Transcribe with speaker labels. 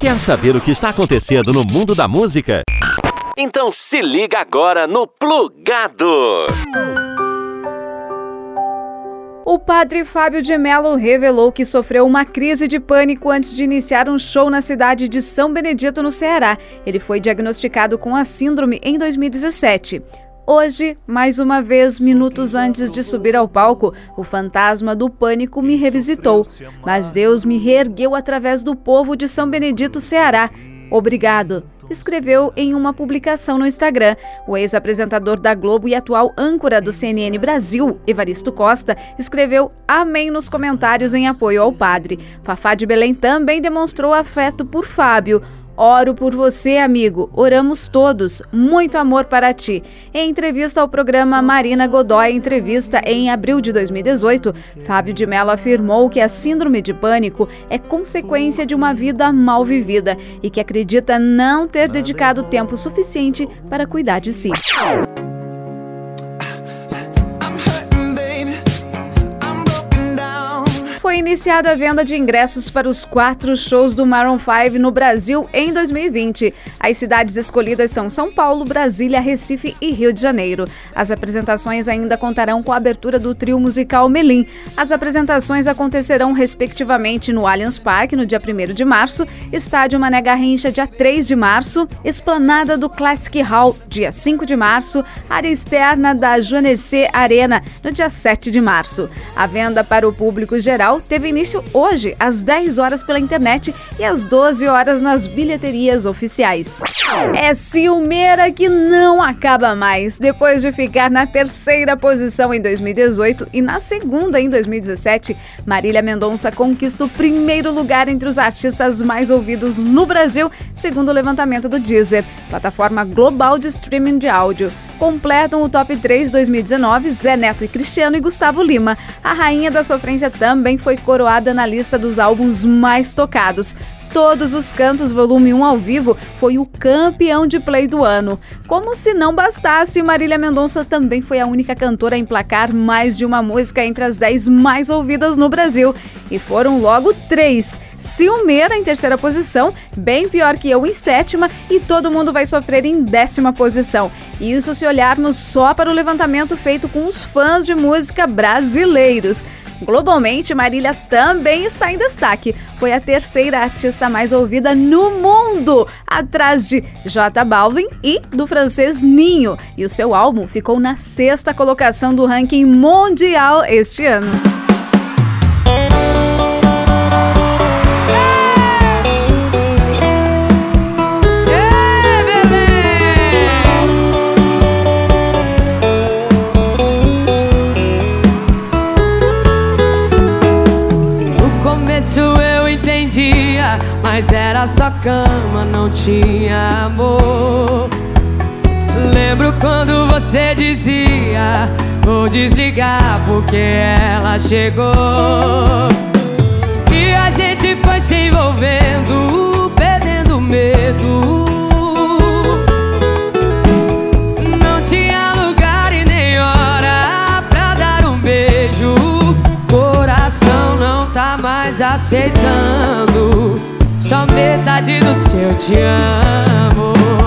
Speaker 1: Quer saber o que está acontecendo no mundo da música? Então se liga agora no Plugado!
Speaker 2: O padre Fábio de Mello revelou que sofreu uma crise de pânico antes de iniciar um show na cidade de São Benedito, no Ceará. Ele foi diagnosticado com a síndrome em 2017. Hoje, mais uma vez, minutos antes de subir ao palco, o fantasma do pânico me revisitou. Mas Deus me reergueu através do povo de São Benedito, Ceará. Obrigado escreveu em uma publicação no Instagram. O ex-apresentador da Globo e atual âncora do CNN Brasil, Evaristo Costa, escreveu amém nos comentários em apoio ao padre. Fafá de Belém também demonstrou afeto por Fábio. Oro por você, amigo. Oramos todos. Muito amor para ti. Em entrevista ao programa Marina Godoy, entrevista em abril de 2018, Fábio de Mello afirmou que a síndrome de pânico é consequência de uma vida mal vivida e que acredita não ter dedicado tempo suficiente para cuidar de si. Foi iniciada a venda de ingressos para os quatro shows do Maroon 5 no Brasil em 2020. As cidades escolhidas são São Paulo, Brasília, Recife e Rio de Janeiro. As apresentações ainda contarão com a abertura do trio musical Melim. As apresentações acontecerão respectivamente no Allianz Parque no dia 1 de março, Estádio Mané Garrincha dia 3 de março, Esplanada do Classic Hall dia 5 de março, área externa da Joanessê Arena no dia 7 de março. A venda para o público geral teve início hoje, às 10 horas pela internet e às 12 horas nas bilheterias oficiais. É ciumeira que não acaba mais. Depois de ficar na terceira posição em 2018 e na segunda em 2017, Marília Mendonça conquista o primeiro lugar entre os artistas mais ouvidos no Brasil, segundo o levantamento do Deezer, plataforma global de streaming de áudio completam o top 3 2019 Zé Neto e Cristiano e Gustavo Lima. A Rainha da Sofrência também foi coroada na lista dos álbuns mais tocados. Todos os Cantos Volume 1 ao vivo foi o campeão de play do ano. Como se não bastasse, Marília Mendonça também foi a única cantora a emplacar mais de uma música entre as 10 mais ouvidas no Brasil. E foram logo três. Ciumeira em terceira posição, bem pior que eu em sétima, e todo mundo vai sofrer em décima posição. Isso se olharmos só para o levantamento feito com os fãs de música brasileiros. Globalmente, Marília também está em destaque. Foi a terceira artista mais ouvida no mundo, atrás de J Balvin e do francês Ninho. E o seu álbum ficou na sexta colocação do ranking mundial este ano.
Speaker 3: Mas era só cama, não tinha amor. Lembro quando você dizia: Vou desligar porque ela chegou. Aceitando. Só metade do seu te amo